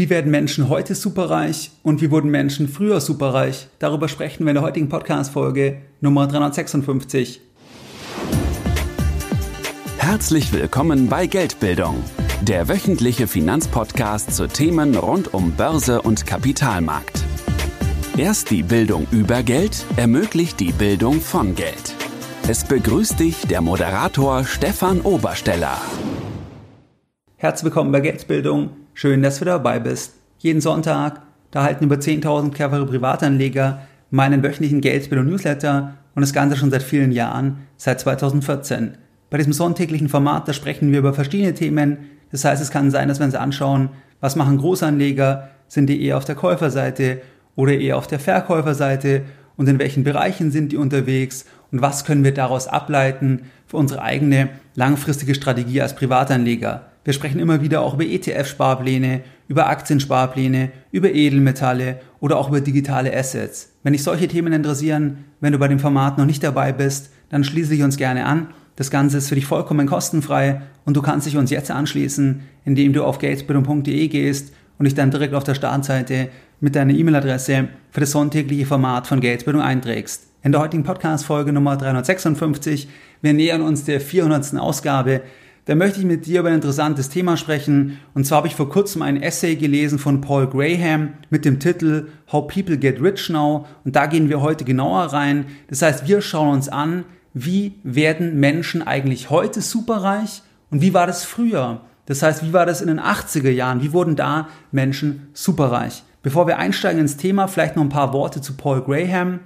Wie werden Menschen heute superreich und wie wurden Menschen früher superreich? Darüber sprechen wir in der heutigen Podcast-Folge Nummer 356. Herzlich willkommen bei Geldbildung, der wöchentliche Finanzpodcast zu Themen rund um Börse und Kapitalmarkt. Erst die Bildung über Geld ermöglicht die Bildung von Geld. Es begrüßt dich der Moderator Stefan Obersteller. Herzlich willkommen bei Geldbildung Schön, dass du dabei bist. Jeden Sonntag, da halten über 10.000 clevere Privatanleger meinen wöchentlichen Geldbildung-Newsletter und das Ganze schon seit vielen Jahren, seit 2014. Bei diesem sonntäglichen Format, da sprechen wir über verschiedene Themen. Das heißt, es kann sein, dass wir uns anschauen, was machen Großanleger, sind die eher auf der Käuferseite oder eher auf der Verkäuferseite und in welchen Bereichen sind die unterwegs und was können wir daraus ableiten für unsere eigene langfristige Strategie als Privatanleger. Wir sprechen immer wieder auch über ETF-Sparpläne, über Aktiensparpläne, über Edelmetalle oder auch über digitale Assets. Wenn dich solche Themen interessieren, wenn du bei dem Format noch nicht dabei bist, dann schließe dich uns gerne an. Das Ganze ist für dich vollkommen kostenfrei und du kannst dich uns jetzt anschließen, indem du auf geldbildung.de gehst und dich dann direkt auf der Startseite mit deiner E-Mail-Adresse für das sonntägliche Format von Geldbildung einträgst. In der heutigen Podcast-Folge Nummer 356, wir nähern uns der 400. Ausgabe da möchte ich mit dir über ein interessantes Thema sprechen. Und zwar habe ich vor kurzem ein Essay gelesen von Paul Graham mit dem Titel How People Get Rich Now. Und da gehen wir heute genauer rein. Das heißt, wir schauen uns an, wie werden Menschen eigentlich heute superreich und wie war das früher? Das heißt, wie war das in den 80er Jahren? Wie wurden da Menschen superreich? Bevor wir einsteigen ins Thema, vielleicht noch ein paar Worte zu Paul Graham.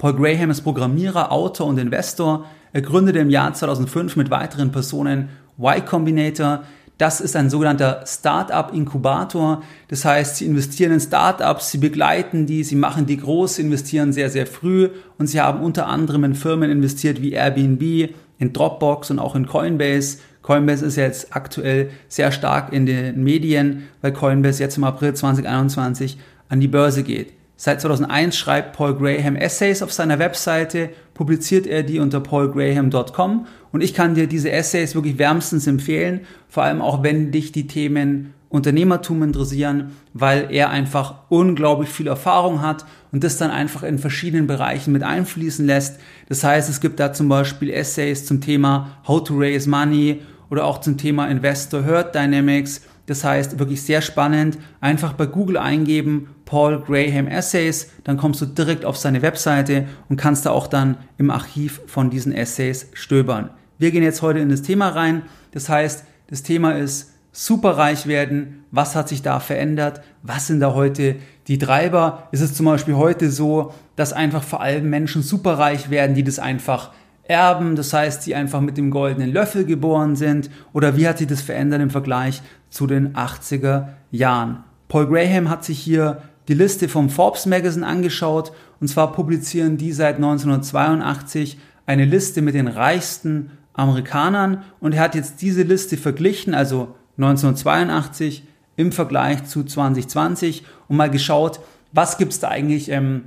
Paul Graham ist Programmierer, Autor und Investor. Er gründete im Jahr 2005 mit weiteren Personen Y Combinator. Das ist ein sogenannter Startup-Inkubator. Das heißt, sie investieren in Startups, sie begleiten die, sie machen die groß, investieren sehr, sehr früh und sie haben unter anderem in Firmen investiert wie Airbnb, in Dropbox und auch in Coinbase. Coinbase ist jetzt aktuell sehr stark in den Medien, weil Coinbase jetzt im April 2021 an die Börse geht. Seit 2001 schreibt Paul Graham Essays auf seiner Webseite, publiziert er die unter paulgraham.com und ich kann dir diese Essays wirklich wärmstens empfehlen, vor allem auch wenn dich die Themen Unternehmertum interessieren, weil er einfach unglaublich viel Erfahrung hat und das dann einfach in verschiedenen Bereichen mit einfließen lässt. Das heißt, es gibt da zum Beispiel Essays zum Thema How to Raise Money oder auch zum Thema Investor Herd Dynamics das heißt, wirklich sehr spannend. Einfach bei Google eingeben, Paul Graham Essays, dann kommst du direkt auf seine Webseite und kannst da auch dann im Archiv von diesen Essays stöbern. Wir gehen jetzt heute in das Thema rein. Das heißt, das Thema ist superreich werden. Was hat sich da verändert? Was sind da heute die Treiber? Ist es zum Beispiel heute so, dass einfach vor allem Menschen superreich werden, die das einfach erben, das heißt, die einfach mit dem goldenen Löffel geboren sind? Oder wie hat sich das verändert im Vergleich zu den 80er Jahren? Paul Graham hat sich hier die Liste vom Forbes Magazine angeschaut und zwar publizieren die seit 1982 eine Liste mit den reichsten Amerikanern und er hat jetzt diese Liste verglichen, also 1982 im Vergleich zu 2020 und mal geschaut, was gibt es da eigentlich ähm,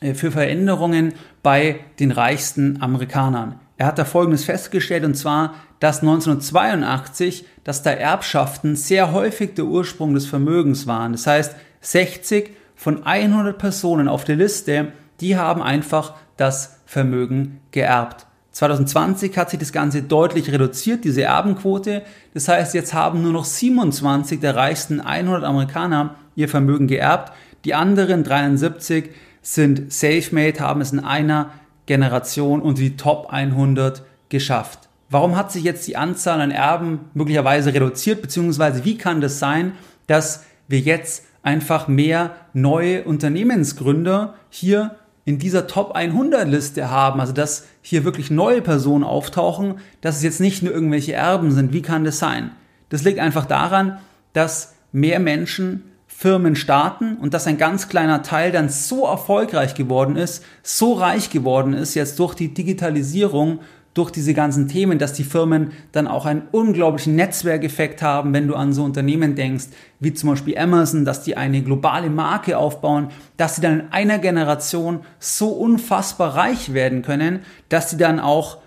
äh, für Veränderungen bei den reichsten Amerikanern. Er hat da Folgendes festgestellt, und zwar, dass 1982, dass da Erbschaften sehr häufig der Ursprung des Vermögens waren. Das heißt, 60 von 100 Personen auf der Liste, die haben einfach das Vermögen geerbt. 2020 hat sich das Ganze deutlich reduziert, diese Erbenquote. Das heißt, jetzt haben nur noch 27 der reichsten 100 Amerikaner ihr Vermögen geerbt. Die anderen 73 sind Selfmade, haben es in einer Generation unter die Top 100 geschafft. Warum hat sich jetzt die Anzahl an Erben möglicherweise reduziert, beziehungsweise wie kann das sein, dass wir jetzt einfach mehr neue Unternehmensgründer hier in dieser Top 100 Liste haben, also dass hier wirklich neue Personen auftauchen, dass es jetzt nicht nur irgendwelche Erben sind. Wie kann das sein? Das liegt einfach daran, dass mehr Menschen Firmen starten und dass ein ganz kleiner Teil dann so erfolgreich geworden ist, so reich geworden ist jetzt durch die Digitalisierung, durch diese ganzen Themen, dass die Firmen dann auch einen unglaublichen Netzwerkeffekt haben, wenn du an so Unternehmen denkst, wie zum Beispiel Amazon, dass die eine globale Marke aufbauen, dass sie dann in einer Generation so unfassbar reich werden können, dass sie dann auch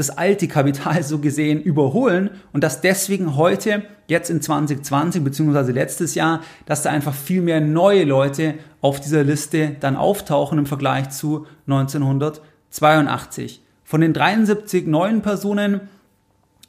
das alte Kapital so gesehen überholen und dass deswegen heute, jetzt in 2020 beziehungsweise letztes Jahr, dass da einfach viel mehr neue Leute auf dieser Liste dann auftauchen im Vergleich zu 1982. Von den 73 neuen Personen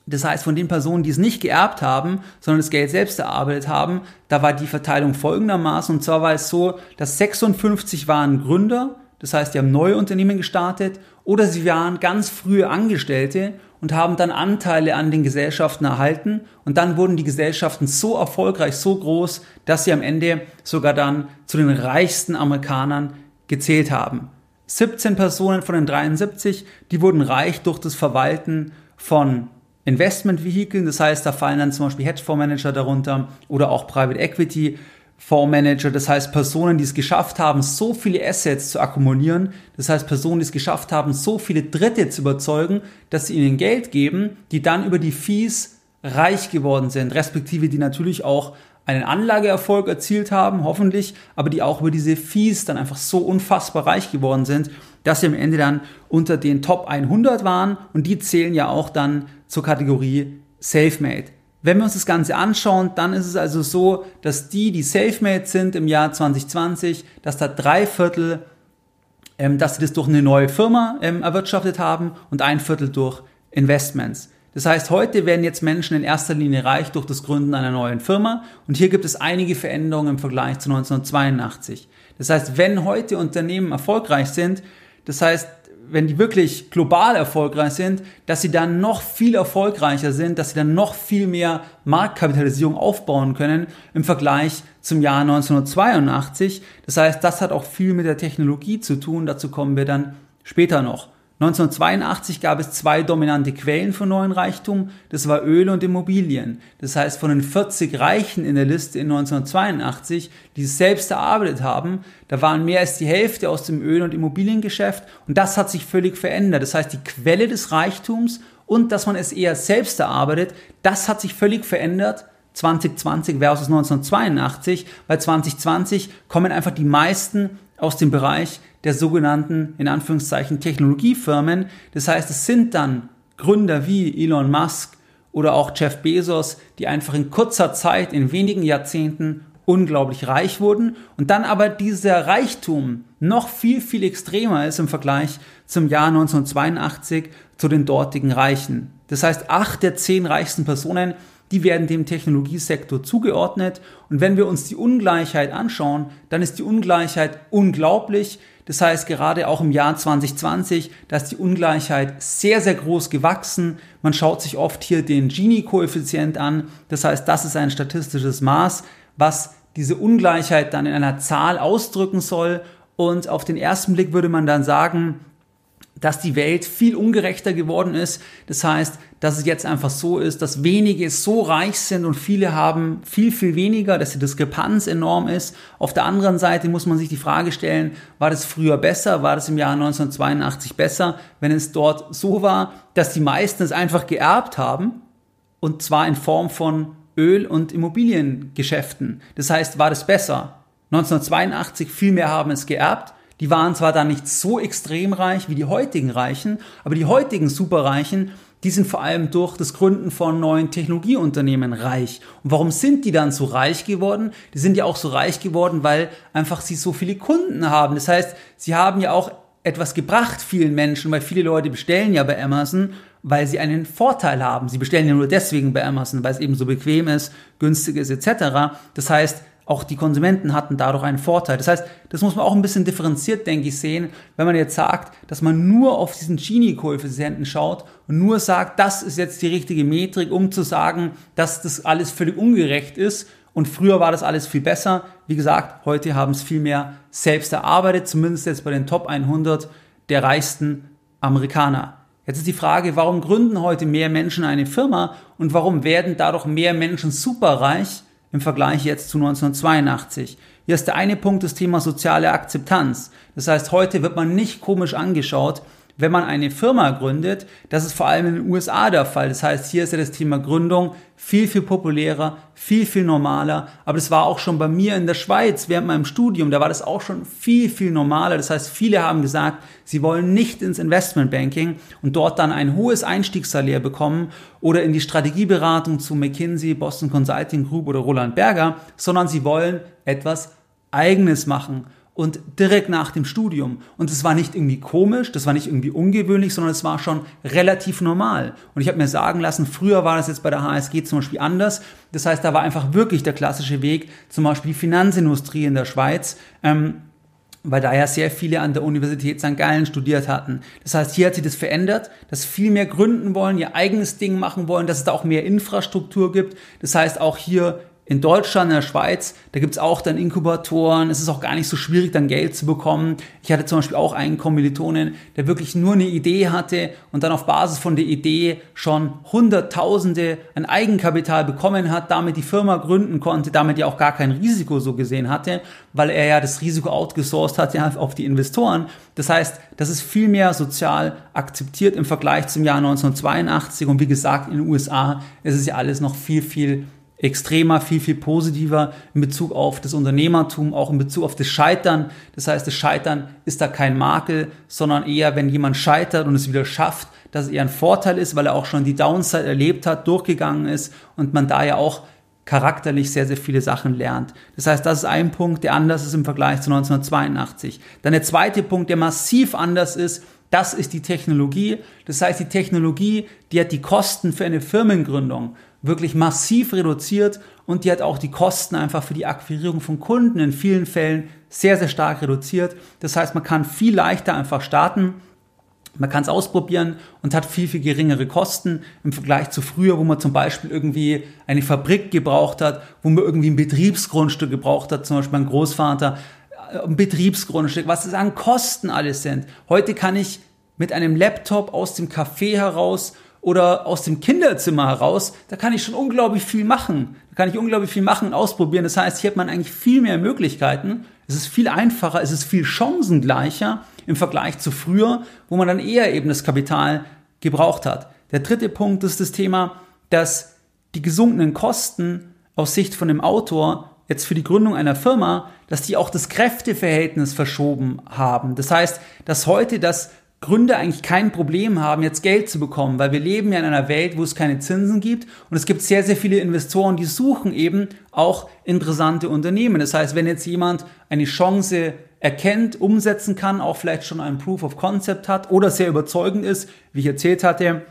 das heißt, von den Personen, die es nicht geerbt haben, sondern das Geld selbst erarbeitet haben, da war die Verteilung folgendermaßen. Und zwar war es so, dass 56 waren Gründer, das heißt, die haben neue Unternehmen gestartet, oder sie waren ganz frühe Angestellte und haben dann Anteile an den Gesellschaften erhalten. Und dann wurden die Gesellschaften so erfolgreich, so groß, dass sie am Ende sogar dann zu den reichsten Amerikanern gezählt haben. 17 Personen von den 73, die wurden reich durch das Verwalten von Investmentvehikeln. Das heißt, da fallen dann zum Beispiel Hedgefondsmanager darunter oder auch Private Equity Fondsmanager. Das heißt, Personen, die es geschafft haben, so viele Assets zu akkumulieren. Das heißt, Personen, die es geschafft haben, so viele Dritte zu überzeugen, dass sie ihnen Geld geben, die dann über die Fees reich geworden sind, respektive die natürlich auch einen Anlageerfolg erzielt haben, hoffentlich, aber die auch über diese Fees dann einfach so unfassbar reich geworden sind, dass sie am Ende dann unter den Top 100 waren und die zählen ja auch dann zur Kategorie Selfmade. Wenn wir uns das Ganze anschauen, dann ist es also so, dass die, die Selfmade sind im Jahr 2020, dass da drei Viertel, ähm, dass sie das durch eine neue Firma ähm, erwirtschaftet haben und ein Viertel durch Investments. Das heißt, heute werden jetzt Menschen in erster Linie reich durch das Gründen einer neuen Firma und hier gibt es einige Veränderungen im Vergleich zu 1982. Das heißt, wenn heute Unternehmen erfolgreich sind, das heißt, wenn die wirklich global erfolgreich sind, dass sie dann noch viel erfolgreicher sind, dass sie dann noch viel mehr Marktkapitalisierung aufbauen können im Vergleich zum Jahr 1982. Das heißt, das hat auch viel mit der Technologie zu tun. Dazu kommen wir dann später noch. 1982 gab es zwei dominante Quellen von neuen Reichtum, das war Öl und Immobilien. Das heißt, von den 40 Reichen in der Liste in 1982, die es selbst erarbeitet haben, da waren mehr als die Hälfte aus dem Öl- und Immobiliengeschäft und das hat sich völlig verändert. Das heißt, die Quelle des Reichtums und dass man es eher selbst erarbeitet, das hat sich völlig verändert 2020 versus 1982, weil 2020 kommen einfach die meisten aus dem Bereich der sogenannten, in Anführungszeichen, Technologiefirmen. Das heißt, es sind dann Gründer wie Elon Musk oder auch Jeff Bezos, die einfach in kurzer Zeit, in wenigen Jahrzehnten unglaublich reich wurden und dann aber dieser Reichtum noch viel, viel extremer ist im Vergleich zum Jahr 1982 zu den dortigen Reichen. Das heißt, acht der zehn reichsten Personen, die werden dem Technologiesektor zugeordnet. Und wenn wir uns die Ungleichheit anschauen, dann ist die Ungleichheit unglaublich. Das heißt, gerade auch im Jahr 2020, da ist die Ungleichheit sehr, sehr groß gewachsen. Man schaut sich oft hier den Gini-Koeffizient an. Das heißt, das ist ein statistisches Maß, was diese Ungleichheit dann in einer Zahl ausdrücken soll. Und auf den ersten Blick würde man dann sagen, dass die Welt viel ungerechter geworden ist. Das heißt, dass es jetzt einfach so ist, dass wenige so reich sind und viele haben viel, viel weniger, dass die Diskrepanz enorm ist. Auf der anderen Seite muss man sich die Frage stellen, war das früher besser? War das im Jahr 1982 besser, wenn es dort so war, dass die meisten es einfach geerbt haben? Und zwar in Form von Öl- und Immobiliengeschäften. Das heißt, war das besser? 1982 viel mehr haben es geerbt die waren zwar dann nicht so extrem reich wie die heutigen Reichen, aber die heutigen Superreichen, die sind vor allem durch das Gründen von neuen Technologieunternehmen reich. Und warum sind die dann so reich geworden? Die sind ja auch so reich geworden, weil einfach sie so viele Kunden haben. Das heißt, sie haben ja auch etwas gebracht vielen Menschen, weil viele Leute bestellen ja bei Amazon, weil sie einen Vorteil haben. Sie bestellen ja nur deswegen bei Amazon, weil es eben so bequem ist, günstig ist etc. Das heißt, auch die Konsumenten hatten dadurch einen Vorteil. Das heißt, das muss man auch ein bisschen differenziert, denke ich, sehen, wenn man jetzt sagt, dass man nur auf diesen Gini-Koeffizienten schaut und nur sagt, das ist jetzt die richtige Metrik, um zu sagen, dass das alles völlig ungerecht ist und früher war das alles viel besser. Wie gesagt, heute haben es viel mehr selbst erarbeitet, zumindest jetzt bei den Top 100 der reichsten Amerikaner. Jetzt ist die Frage, warum gründen heute mehr Menschen eine Firma und warum werden dadurch mehr Menschen superreich? Im Vergleich jetzt zu 1982. Hier ist der eine Punkt das Thema soziale Akzeptanz. Das heißt, heute wird man nicht komisch angeschaut, wenn man eine Firma gründet. Das ist vor allem in den USA der Fall. Das heißt, hier ist ja das Thema Gründung viel, viel populärer, viel, viel normaler. Aber das war auch schon bei mir in der Schweiz während meinem Studium. Da war das auch schon viel, viel normaler. Das heißt, viele haben gesagt, sie wollen nicht ins Investmentbanking und dort dann ein hohes Einstiegssalär bekommen oder in die Strategieberatung zu McKinsey, Boston Consulting Group oder Roland Berger, sondern sie wollen etwas Eigenes machen und direkt nach dem Studium. Und es war nicht irgendwie komisch, das war nicht irgendwie ungewöhnlich, sondern es war schon relativ normal. Und ich habe mir sagen lassen, früher war das jetzt bei der HSG zum Beispiel anders. Das heißt, da war einfach wirklich der klassische Weg, zum Beispiel die Finanzindustrie in der Schweiz. Ähm, weil da ja sehr viele an der Universität St. Gallen studiert hatten. Das heißt, hier hat sich das verändert, dass viel mehr gründen wollen, ihr eigenes Ding machen wollen, dass es da auch mehr Infrastruktur gibt. Das heißt, auch hier in Deutschland, in der Schweiz, da gibt's auch dann Inkubatoren. Es ist auch gar nicht so schwierig, dann Geld zu bekommen. Ich hatte zum Beispiel auch einen Kommilitonen, der wirklich nur eine Idee hatte und dann auf Basis von der Idee schon Hunderttausende an Eigenkapital bekommen hat, damit die Firma gründen konnte, damit ja auch gar kein Risiko so gesehen hatte, weil er ja das Risiko outgesourced hat ja auf die Investoren. Das heißt, das ist viel mehr sozial akzeptiert im Vergleich zum Jahr 1982 und wie gesagt, in den USA ist es ja alles noch viel, viel extremer, viel, viel positiver in Bezug auf das Unternehmertum, auch in Bezug auf das Scheitern. Das heißt, das Scheitern ist da kein Makel, sondern eher, wenn jemand scheitert und es wieder schafft, dass es eher ein Vorteil ist, weil er auch schon die Downside erlebt hat, durchgegangen ist und man da ja auch charakterlich sehr, sehr viele Sachen lernt. Das heißt, das ist ein Punkt, der anders ist im Vergleich zu 1982. Dann der zweite Punkt, der massiv anders ist, das ist die Technologie. Das heißt, die Technologie, die hat die Kosten für eine Firmengründung wirklich massiv reduziert und die hat auch die Kosten einfach für die Akquirierung von Kunden in vielen Fällen sehr, sehr stark reduziert. Das heißt, man kann viel leichter einfach starten. Man kann es ausprobieren und hat viel, viel geringere Kosten im Vergleich zu früher, wo man zum Beispiel irgendwie eine Fabrik gebraucht hat, wo man irgendwie ein Betriebsgrundstück gebraucht hat, zum Beispiel mein Großvater, äh, ein Betriebsgrundstück, was es an Kosten alles sind. Heute kann ich mit einem Laptop aus dem Café heraus oder aus dem Kinderzimmer heraus, da kann ich schon unglaublich viel machen. Da kann ich unglaublich viel machen und ausprobieren. Das heißt, hier hat man eigentlich viel mehr Möglichkeiten. Es ist viel einfacher, es ist viel chancengleicher im Vergleich zu früher, wo man dann eher eben das Kapital gebraucht hat. Der dritte Punkt ist das Thema, dass die gesunkenen Kosten aus Sicht von dem Autor jetzt für die Gründung einer Firma, dass die auch das Kräfteverhältnis verschoben haben. Das heißt, dass heute das Gründer eigentlich kein Problem haben, jetzt Geld zu bekommen, weil wir leben ja in einer Welt, wo es keine Zinsen gibt und es gibt sehr, sehr viele Investoren, die suchen eben auch interessante Unternehmen. Das heißt, wenn jetzt jemand eine Chance erkennt, umsetzen kann, auch vielleicht schon ein Proof of Concept hat oder sehr überzeugend ist, wie ich erzählt hatte,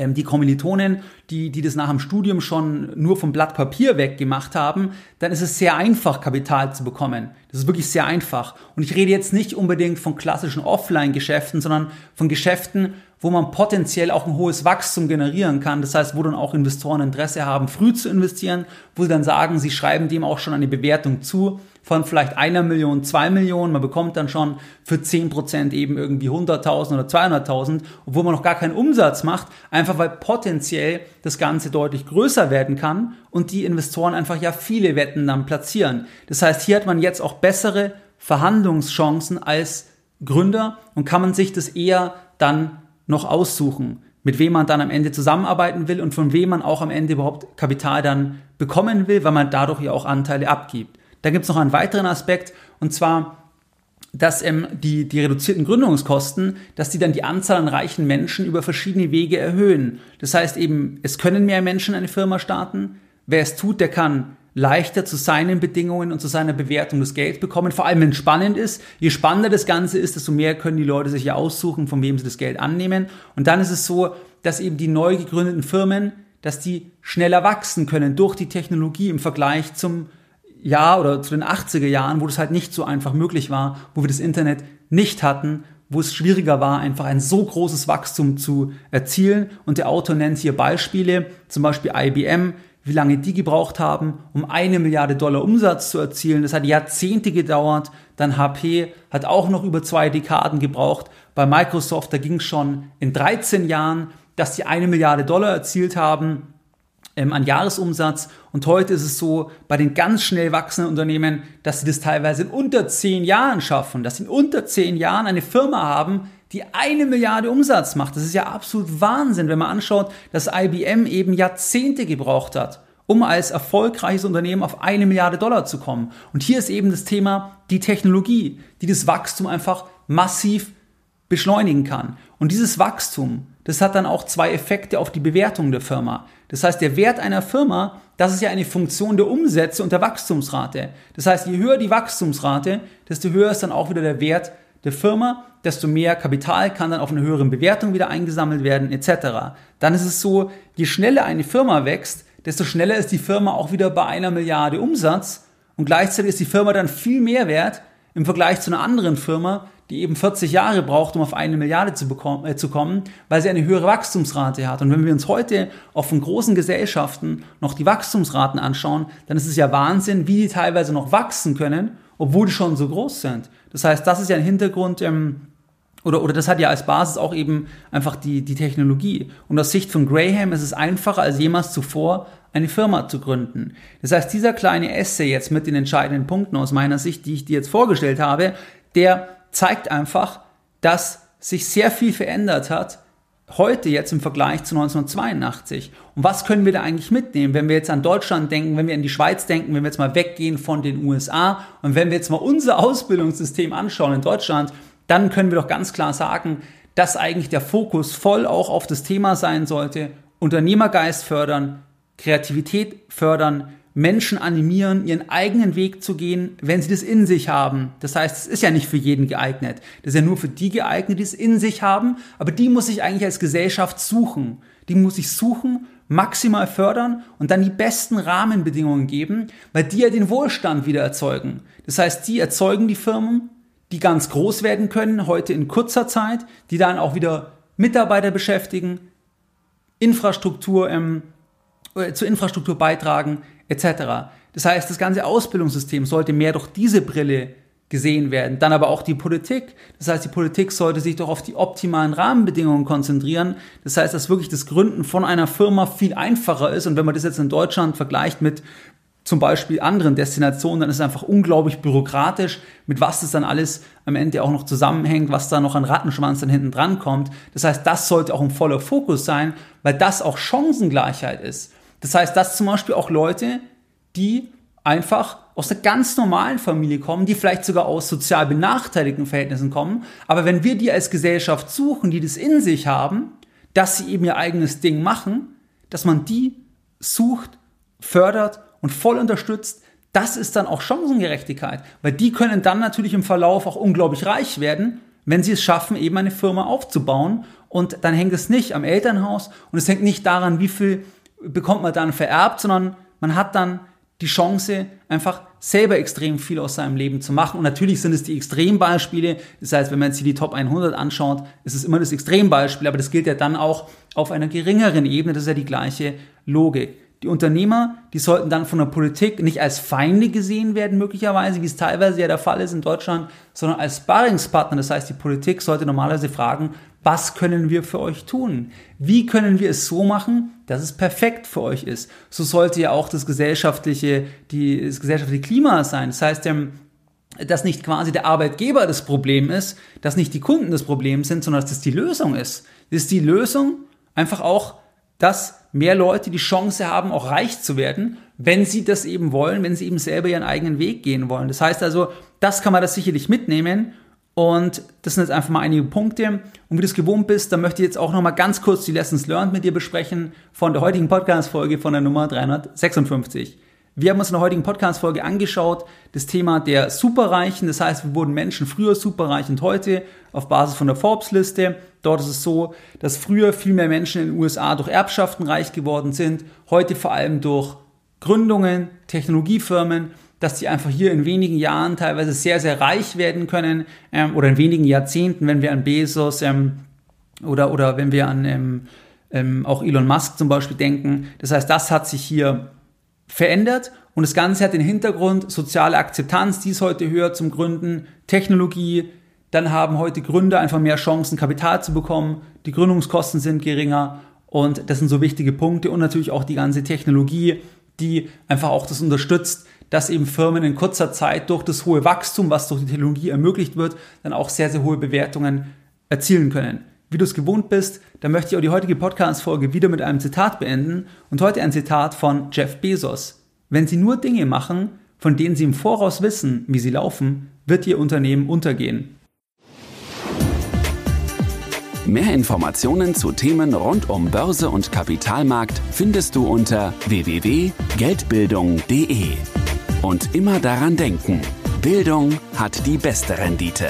ähm, die Kommilitonen, die, die das nach dem Studium schon nur vom Blatt Papier weg gemacht haben, dann ist es sehr einfach, Kapital zu bekommen. Das ist wirklich sehr einfach. Und ich rede jetzt nicht unbedingt von klassischen Offline-Geschäften, sondern von Geschäften, wo man potenziell auch ein hohes Wachstum generieren kann. Das heißt, wo dann auch Investoren Interesse haben, früh zu investieren, wo sie dann sagen, sie schreiben dem auch schon eine Bewertung zu von vielleicht einer Million, zwei Millionen. Man bekommt dann schon für zehn Prozent eben irgendwie 100.000 oder 200.000, obwohl man noch gar keinen Umsatz macht, einfach weil potenziell das Ganze deutlich größer werden kann und die Investoren einfach ja viele Wetten dann platzieren. Das heißt, hier hat man jetzt auch bessere Verhandlungschancen als Gründer und kann man sich das eher dann noch aussuchen, mit wem man dann am Ende zusammenarbeiten will und von wem man auch am Ende überhaupt Kapital dann bekommen will, weil man dadurch ja auch Anteile abgibt. Da gibt es noch einen weiteren Aspekt und zwar, dass ähm, die, die reduzierten Gründungskosten, dass die dann die Anzahl an reichen Menschen über verschiedene Wege erhöhen. Das heißt eben, es können mehr Menschen eine Firma starten. Wer es tut, der kann leichter zu seinen Bedingungen und zu seiner Bewertung das Geld bekommen. Vor allem, wenn es spannend ist. Je spannender das Ganze ist, desto mehr können die Leute sich ja aussuchen, von wem sie das Geld annehmen. Und dann ist es so, dass eben die neu gegründeten Firmen, dass die schneller wachsen können durch die Technologie im Vergleich zum Jahr oder zu den 80er Jahren, wo das halt nicht so einfach möglich war, wo wir das Internet nicht hatten, wo es schwieriger war, einfach ein so großes Wachstum zu erzielen. Und der Autor nennt hier Beispiele, zum Beispiel IBM, wie lange die gebraucht haben, um eine Milliarde Dollar Umsatz zu erzielen. Das hat Jahrzehnte gedauert. Dann HP hat auch noch über zwei Dekaden gebraucht. Bei Microsoft, da ging es schon in 13 Jahren, dass die eine Milliarde Dollar erzielt haben ähm, an Jahresumsatz. Und heute ist es so bei den ganz schnell wachsenden Unternehmen, dass sie das teilweise in unter zehn Jahren schaffen, dass sie in unter zehn Jahren eine Firma haben, die eine Milliarde Umsatz macht. Das ist ja absolut Wahnsinn, wenn man anschaut, dass IBM eben Jahrzehnte gebraucht hat, um als erfolgreiches Unternehmen auf eine Milliarde Dollar zu kommen. Und hier ist eben das Thema die Technologie, die das Wachstum einfach massiv beschleunigen kann. Und dieses Wachstum, das hat dann auch zwei Effekte auf die Bewertung der Firma. Das heißt, der Wert einer Firma, das ist ja eine Funktion der Umsätze und der Wachstumsrate. Das heißt, je höher die Wachstumsrate, desto höher ist dann auch wieder der Wert der Firma, desto mehr Kapital kann dann auf eine höhere Bewertung wieder eingesammelt werden, etc. Dann ist es so, je schneller eine Firma wächst, desto schneller ist die Firma auch wieder bei einer Milliarde Umsatz und gleichzeitig ist die Firma dann viel mehr wert im Vergleich zu einer anderen Firma, die eben 40 Jahre braucht, um auf eine Milliarde zu, bekommen, äh, zu kommen, weil sie eine höhere Wachstumsrate hat. Und wenn wir uns heute auf von großen Gesellschaften noch die Wachstumsraten anschauen, dann ist es ja Wahnsinn, wie die teilweise noch wachsen können, obwohl die schon so groß sind. Das heißt, das ist ja ein Hintergrund, ähm, oder, oder das hat ja als Basis auch eben einfach die, die Technologie. Und aus Sicht von Graham ist es einfacher als jemals zuvor, eine Firma zu gründen. Das heißt, dieser kleine Essay jetzt mit den entscheidenden Punkten aus meiner Sicht, die ich dir jetzt vorgestellt habe, der zeigt einfach, dass sich sehr viel verändert hat heute jetzt im Vergleich zu 1982. Und was können wir da eigentlich mitnehmen, wenn wir jetzt an Deutschland denken, wenn wir an die Schweiz denken, wenn wir jetzt mal weggehen von den USA und wenn wir jetzt mal unser Ausbildungssystem anschauen in Deutschland, dann können wir doch ganz klar sagen, dass eigentlich der Fokus voll auch auf das Thema sein sollte, Unternehmergeist fördern, Kreativität fördern, Menschen animieren, ihren eigenen Weg zu gehen, wenn sie das in sich haben. Das heißt, es ist ja nicht für jeden geeignet. Das ist ja nur für die geeignet, die es in sich haben. Aber die muss ich eigentlich als Gesellschaft suchen. Die muss ich suchen, maximal fördern und dann die besten Rahmenbedingungen geben, weil die ja den Wohlstand wieder erzeugen. Das heißt, die erzeugen die Firmen, die ganz groß werden können, heute in kurzer Zeit, die dann auch wieder Mitarbeiter beschäftigen, Infrastruktur, ähm, äh, zur Infrastruktur beitragen, etc. Das heißt, das ganze Ausbildungssystem sollte mehr durch diese Brille gesehen werden. Dann aber auch die Politik. Das heißt, die Politik sollte sich doch auf die optimalen Rahmenbedingungen konzentrieren. Das heißt, dass wirklich das Gründen von einer Firma viel einfacher ist. Und wenn man das jetzt in Deutschland vergleicht mit zum Beispiel anderen Destinationen, dann ist es einfach unglaublich bürokratisch, mit was das dann alles am Ende auch noch zusammenhängt, was da noch an Rattenschwanz dann hinten dran kommt. Das heißt, das sollte auch ein voller Fokus sein, weil das auch Chancengleichheit ist. Das heißt, dass zum Beispiel auch Leute, die einfach aus einer ganz normalen Familie kommen, die vielleicht sogar aus sozial benachteiligten Verhältnissen kommen, aber wenn wir die als Gesellschaft suchen, die das in sich haben, dass sie eben ihr eigenes Ding machen, dass man die sucht, fördert und voll unterstützt, das ist dann auch Chancengerechtigkeit, weil die können dann natürlich im Verlauf auch unglaublich reich werden, wenn sie es schaffen, eben eine Firma aufzubauen. Und dann hängt es nicht am Elternhaus und es hängt nicht daran, wie viel bekommt man dann vererbt, sondern man hat dann die Chance, einfach selber extrem viel aus seinem Leben zu machen. Und natürlich sind es die Extrembeispiele. Das heißt, wenn man jetzt hier die Top 100 anschaut, ist es immer das Extrembeispiel, aber das gilt ja dann auch auf einer geringeren Ebene. Das ist ja die gleiche Logik. Die Unternehmer, die sollten dann von der Politik nicht als Feinde gesehen werden, möglicherweise, wie es teilweise ja der Fall ist in Deutschland, sondern als Sparringspartner. Das heißt, die Politik sollte normalerweise fragen, was können wir für euch tun? Wie können wir es so machen, dass es perfekt für euch ist? So sollte ja auch das gesellschaftliche, die, das gesellschaftliche Klima sein. Das heißt, dass nicht quasi der Arbeitgeber das Problem ist, dass nicht die Kunden das Problem sind, sondern dass das die Lösung ist. Das ist die Lösung einfach auch dass mehr Leute die Chance haben, auch reich zu werden, wenn sie das eben wollen, wenn sie eben selber ihren eigenen Weg gehen wollen. Das heißt also, das kann man das sicherlich mitnehmen. Und das sind jetzt einfach mal einige Punkte. Und wie du es gewohnt bist, dann möchte ich jetzt auch nochmal ganz kurz die Lessons Learned mit dir besprechen von der heutigen Podcast-Folge von der Nummer 356. Wir haben uns in der heutigen Podcast-Folge angeschaut, das Thema der Superreichen. Das heißt, wir wurden Menschen früher superreich und heute auf Basis von der Forbes-Liste. Dort ist es so, dass früher viel mehr Menschen in den USA durch Erbschaften reich geworden sind. Heute vor allem durch Gründungen, Technologiefirmen, dass die einfach hier in wenigen Jahren teilweise sehr, sehr reich werden können ähm, oder in wenigen Jahrzehnten, wenn wir an Bezos ähm, oder, oder wenn wir an ähm, ähm auch Elon Musk zum Beispiel denken. Das heißt, das hat sich hier verändert. Und das Ganze hat den Hintergrund soziale Akzeptanz, die ist heute höher zum Gründen, Technologie, dann haben heute Gründer einfach mehr Chancen, Kapital zu bekommen, die Gründungskosten sind geringer. Und das sind so wichtige Punkte. Und natürlich auch die ganze Technologie, die einfach auch das unterstützt, dass eben Firmen in kurzer Zeit durch das hohe Wachstum, was durch die Technologie ermöglicht wird, dann auch sehr, sehr hohe Bewertungen erzielen können. Wie du es gewohnt bist, dann möchte ich auch die heutige Podcast-Folge wieder mit einem Zitat beenden und heute ein Zitat von Jeff Bezos. Wenn Sie nur Dinge machen, von denen Sie im Voraus wissen, wie sie laufen, wird Ihr Unternehmen untergehen. Mehr Informationen zu Themen rund um Börse und Kapitalmarkt findest du unter www.geldbildung.de. Und immer daran denken, Bildung hat die beste Rendite.